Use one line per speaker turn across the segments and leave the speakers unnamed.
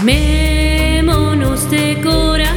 Amémonos de corazón.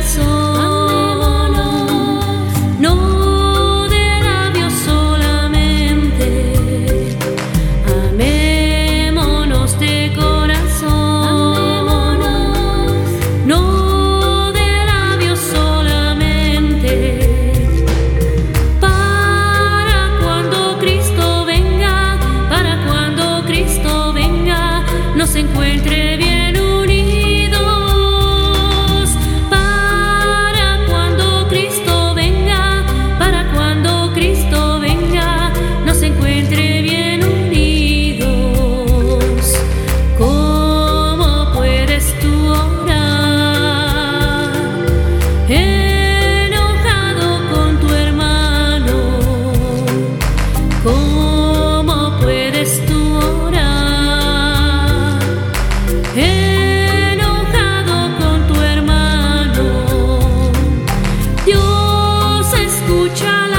escucha